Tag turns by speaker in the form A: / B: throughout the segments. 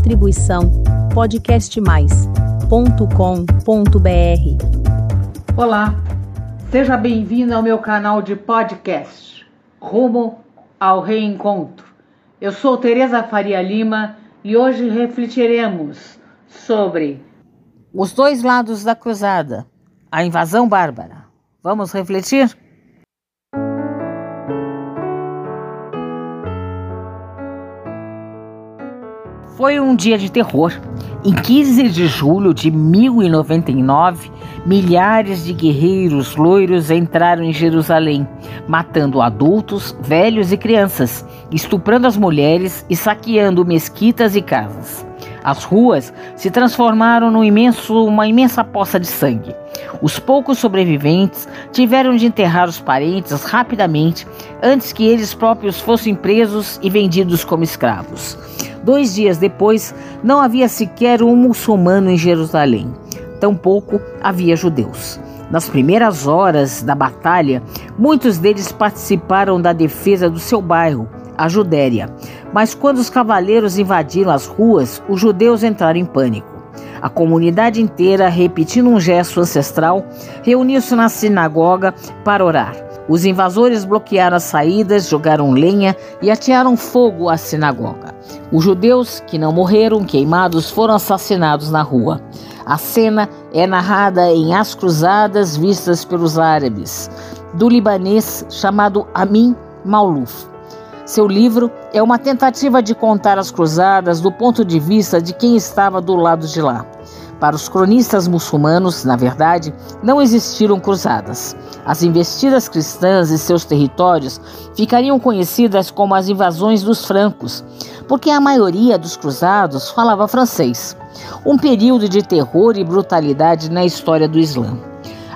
A: Distribuição podcastmais.com.br.
B: Olá, seja bem-vindo ao meu canal de podcast Rumo ao Reencontro. Eu sou Tereza Faria Lima e hoje refletiremos sobre
C: os dois lados da cruzada, a invasão bárbara. Vamos refletir? Foi um dia de terror. Em 15 de julho de 1099, milhares de guerreiros loiros entraram em Jerusalém, matando adultos, velhos e crianças, estuprando as mulheres e saqueando mesquitas e casas. As ruas se transformaram num imenso, uma imensa poça de sangue. Os poucos sobreviventes tiveram de enterrar os parentes rapidamente antes que eles próprios fossem presos e vendidos como escravos. Dois dias depois, não havia sequer um muçulmano em Jerusalém. Tampouco havia judeus. Nas primeiras horas da batalha, muitos deles participaram da defesa do seu bairro, a Judéria. Mas quando os cavaleiros invadiram as ruas, os judeus entraram em pânico. A comunidade inteira, repetindo um gesto ancestral, reuniu-se na sinagoga para orar. Os invasores bloquearam as saídas, jogaram lenha e atearam fogo à sinagoga. Os judeus que não morreram queimados foram assassinados na rua. A cena é narrada em As Cruzadas Vistas pelos Árabes, do libanês chamado Amin Mauluf. Seu livro é uma tentativa de contar as cruzadas do ponto de vista de quem estava do lado de lá. Para os cronistas muçulmanos, na verdade, não existiram cruzadas. As investidas cristãs e seus territórios ficariam conhecidas como as invasões dos francos, porque a maioria dos cruzados falava francês. Um período de terror e brutalidade na história do Islã.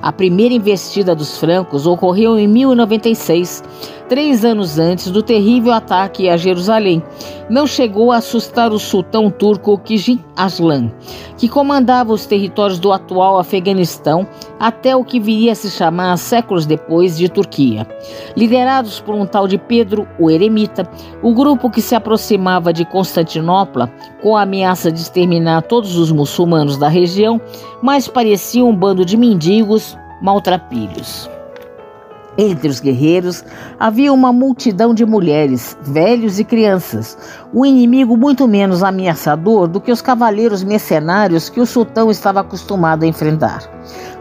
C: A primeira investida dos francos ocorreu em 1096, três anos antes do terrível ataque a Jerusalém. Não chegou a assustar o sultão turco Kijin Aslan, que comandava os territórios do atual Afeganistão até o que viria a se chamar séculos depois de Turquia. Liderados por um tal de Pedro o Eremita, o grupo que se aproximava de Constantinopla com a ameaça de exterminar todos os muçulmanos da região, mais parecia um bando de mendigos maltrapilhos. Entre os guerreiros havia uma multidão de mulheres, velhos e crianças, um inimigo muito menos ameaçador do que os cavaleiros mercenários que o sultão estava acostumado a enfrentar.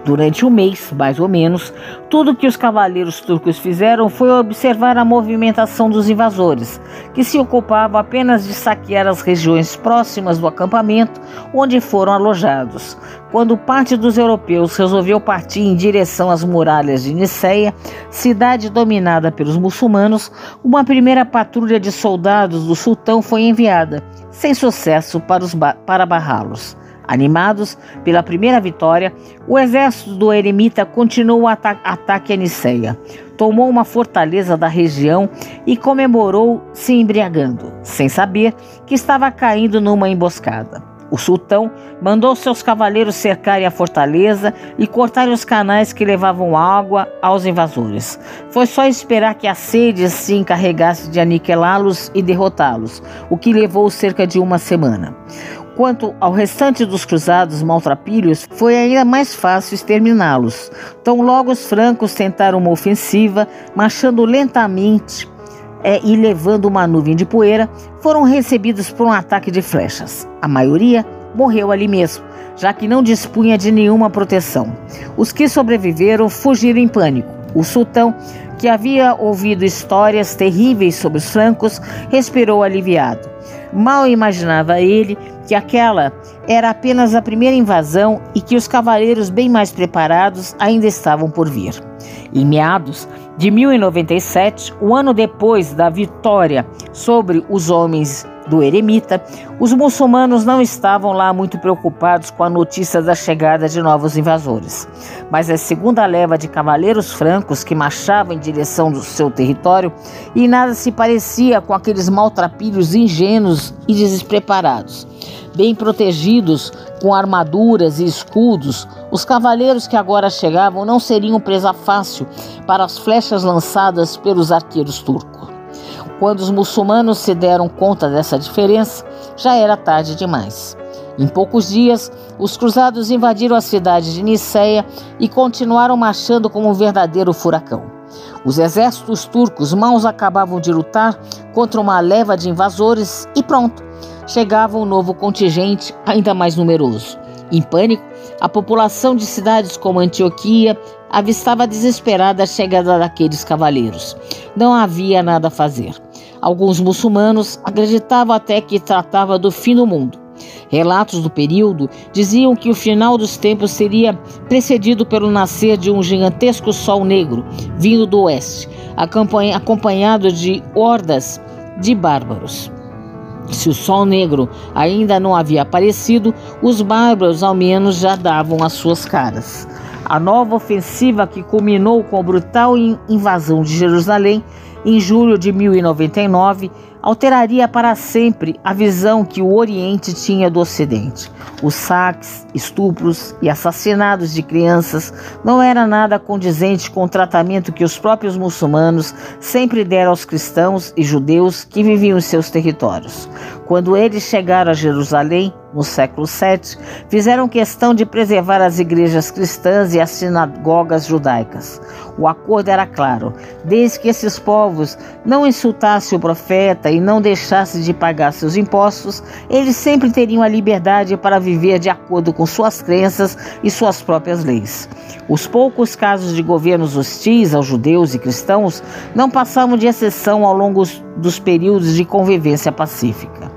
C: Durante um mês, mais ou menos, tudo que os cavaleiros turcos fizeram foi observar a movimentação dos invasores, que se ocupavam apenas de saquear as regiões próximas do acampamento onde foram alojados. Quando parte dos europeus resolveu partir em direção às muralhas de Niceia, cidade dominada pelos muçulmanos, uma primeira patrulha de soldados do sultão foi enviada, sem sucesso para, para barrá-los. Animados pela primeira vitória, o exército do eremita continuou o ata ataque a Niceia. Tomou uma fortaleza da região e comemorou se embriagando, sem saber que estava caindo numa emboscada. O sultão mandou seus cavaleiros cercarem a fortaleza e cortarem os canais que levavam água aos invasores. Foi só esperar que a sede se encarregasse de aniquilá-los e derrotá-los, o que levou cerca de uma semana. Quanto ao restante dos cruzados maltrapilhos, foi ainda mais fácil exterminá-los. Tão logo os francos tentaram uma ofensiva, marchando lentamente é, e levando uma nuvem de poeira, foram recebidos por um ataque de flechas. A maioria morreu ali mesmo, já que não dispunha de nenhuma proteção. Os que sobreviveram fugiram em pânico. O sultão, que havia ouvido histórias terríveis sobre os francos, respirou aliviado. Mal imaginava ele que aquela era apenas a primeira invasão e que os cavaleiros bem mais preparados ainda estavam por vir. Em meados de 1097, um ano depois da vitória sobre os homens do eremita, os muçulmanos não estavam lá muito preocupados com a notícia da chegada de novos invasores. Mas a segunda leva de cavaleiros francos que marchavam em direção do seu território e nada se parecia com aqueles maltrapilhos ingênuos e despreparados. Bem protegidos com armaduras e escudos, os cavaleiros que agora chegavam não seriam presa fácil para as flechas lançadas pelos arqueiros turcos. Quando os muçulmanos se deram conta dessa diferença, já era tarde demais. Em poucos dias, os cruzados invadiram a cidade de Niceia e continuaram marchando como um verdadeiro furacão. Os exércitos turcos mal acabavam de lutar contra uma leva de invasores e pronto, chegava um novo contingente ainda mais numeroso. Em pânico, a população de cidades como Antioquia avistava desesperada a chegada daqueles cavaleiros. Não havia nada a fazer. Alguns muçulmanos acreditavam até que tratava do fim do mundo. Relatos do período diziam que o final dos tempos seria precedido pelo nascer de um gigantesco sol negro vindo do oeste, acompanhado de hordas de bárbaros. Se o sol negro ainda não havia aparecido, os bárbaros ao menos já davam as suas caras. A nova ofensiva que culminou com a brutal invasão de Jerusalém em julho de 1099 alteraria para sempre a visão que o Oriente tinha do Ocidente. Os saques, estupros e assassinatos de crianças não era nada condizente com o tratamento que os próprios muçulmanos sempre deram aos cristãos e judeus que viviam em seus territórios. Quando eles chegaram a Jerusalém, no século VII, fizeram questão de preservar as igrejas cristãs e as sinagogas judaicas. O acordo era claro: desde que esses povos não insultassem o profeta e não deixassem de pagar seus impostos, eles sempre teriam a liberdade para viver de acordo com suas crenças e suas próprias leis. Os poucos casos de governos hostis aos judeus e cristãos não passavam de exceção ao longo dos períodos de convivência pacífica.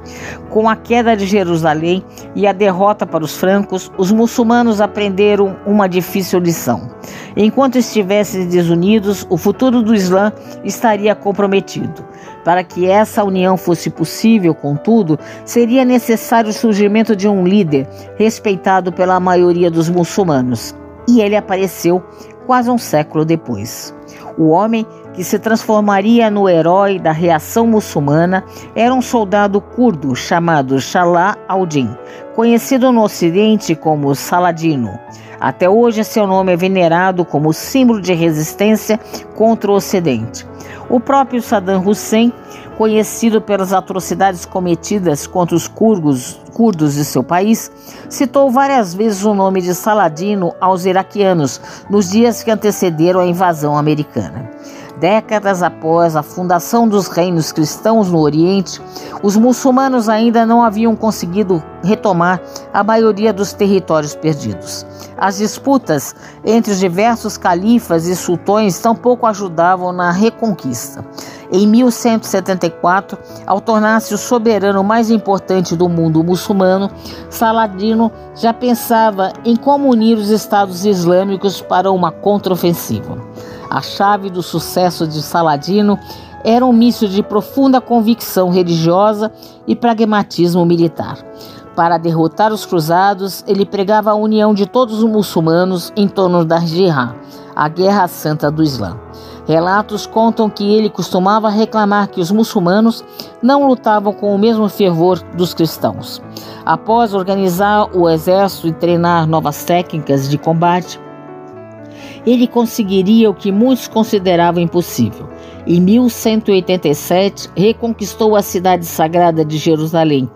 C: Com a queda de Jerusalém e a derrota para os francos, os muçulmanos aprenderam uma difícil lição. Enquanto estivessem desunidos, o futuro do Islã estaria comprometido. Para que essa união fosse possível, contudo, seria necessário o surgimento de um líder respeitado pela maioria dos muçulmanos. E ele apareceu quase um século depois. O homem que se transformaria no herói da reação muçulmana era um soldado curdo chamado Shalá al-Din, conhecido no Ocidente como Saladino. Até hoje, seu nome é venerado como símbolo de resistência contra o Ocidente. O próprio Saddam Hussein, conhecido pelas atrocidades cometidas contra os curdos, curdos de seu país, citou várias vezes o nome de Saladino aos iraquianos nos dias que antecederam a invasão americana. Décadas após a fundação dos reinos cristãos no Oriente, os muçulmanos ainda não haviam conseguido retomar a maioria dos territórios perdidos. As disputas entre os diversos califas e sultões tampouco ajudavam na reconquista. Em 1174, ao tornar-se o soberano mais importante do mundo muçulmano, Saladino já pensava em como unir os estados islâmicos para uma contraofensiva. A chave do sucesso de Saladino era um misto de profunda convicção religiosa e pragmatismo militar. Para derrotar os cruzados, ele pregava a união de todos os muçulmanos em torno da Jihad, a Guerra Santa do Islã. Relatos contam que ele costumava reclamar que os muçulmanos não lutavam com o mesmo fervor dos cristãos. Após organizar o exército e treinar novas técnicas de combate, ele conseguiria o que muitos consideravam impossível. Em 1187, reconquistou a cidade sagrada de Jerusalém,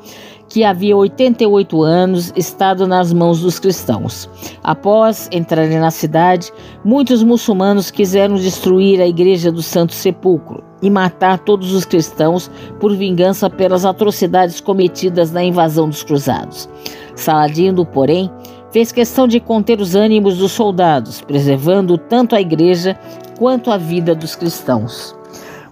C: que havia 88 anos estado nas mãos dos cristãos. Após entrarem na cidade, muitos muçulmanos quiseram destruir a igreja do Santo Sepulcro e matar todos os cristãos por vingança pelas atrocidades cometidas na invasão dos cruzados. Saladino, porém, fez questão de conter os ânimos dos soldados, preservando tanto a igreja quanto a vida dos cristãos.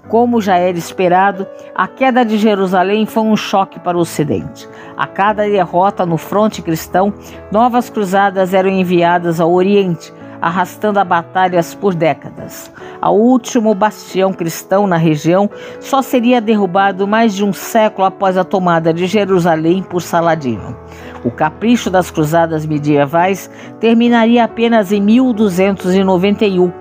C: Como já era esperado, a queda de Jerusalém foi um choque para o Ocidente. A cada derrota no fronte cristão, novas cruzadas eram enviadas ao Oriente, arrastando a batalhas por décadas. O último bastião cristão na região só seria derrubado mais de um século após a tomada de Jerusalém por Saladino. O capricho das cruzadas medievais terminaria apenas em 1291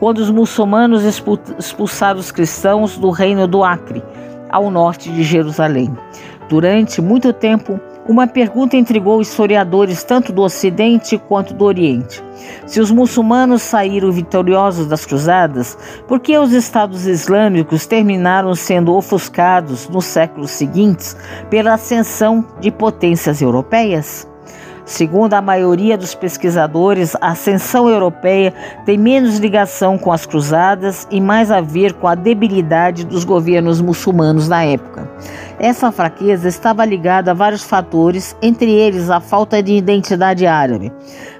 C: quando os muçulmanos expulsaram os cristãos do reino do Acre, ao norte de Jerusalém. Durante muito tempo, Uma pergunta intrigou historiadores tanto do Ocidente quanto do Oriente. Se os muçulmanos saíram vitoriosos das cruzadas, por que os estados islâmicos terminaram sendo ofuscados nos séculos seguintes pela ascensão de potências europeias? Segundo a maioria dos pesquisadores, a ascensão europeia tem menos ligação com as cruzadas e mais a ver com a debilidade dos governos muçulmanos na época. Essa fraqueza estava ligada a vários fatores, entre eles a falta de identidade árabe.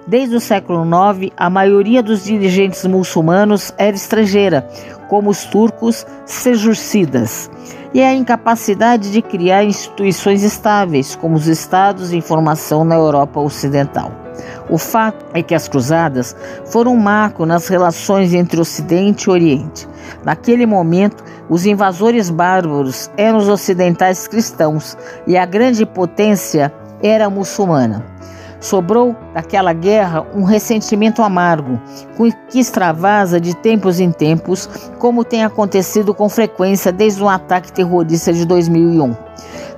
C: Desde o século IX, a maioria dos dirigentes muçulmanos era estrangeira, como os turcos sejurcidas e a incapacidade de criar instituições estáveis, como os estados de formação na Europa Ocidental. O fato é que as cruzadas foram um marco nas relações entre Ocidente e Oriente. Naquele momento, os invasores bárbaros eram os ocidentais cristãos e a grande potência era muçulmana. Sobrou daquela guerra um ressentimento amargo, que extravasa de tempos em tempos, como tem acontecido com frequência desde o ataque terrorista de 2001.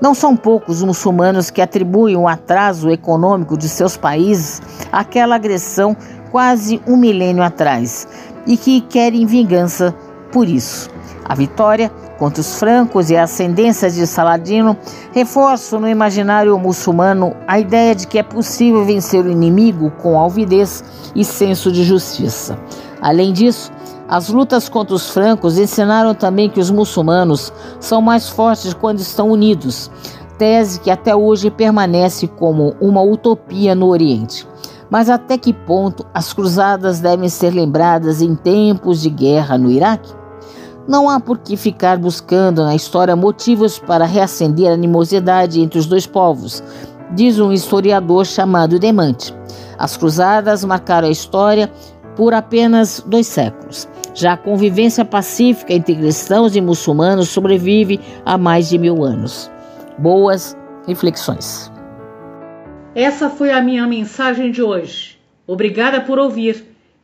C: Não são poucos os muçulmanos que atribuem o atraso econômico de seus países àquela agressão quase um milênio atrás e que querem vingança por isso. A vitória contra os francos e a ascendência de Saladino reforçam no imaginário muçulmano a ideia de que é possível vencer o inimigo com alvidez e senso de justiça. Além disso, as lutas contra os francos ensinaram também que os muçulmanos são mais fortes quando estão unidos, tese que até hoje permanece como uma utopia no Oriente. Mas até que ponto as cruzadas devem ser lembradas em tempos de guerra no Iraque? Não há por que ficar buscando na história motivos para reacender a animosidade entre os dois povos, diz um historiador chamado Demante. As cruzadas marcaram a história por apenas dois séculos. Já a convivência pacífica entre cristãos e muçulmanos sobrevive há mais de mil anos. Boas reflexões.
B: Essa foi a minha mensagem de hoje. Obrigada por ouvir.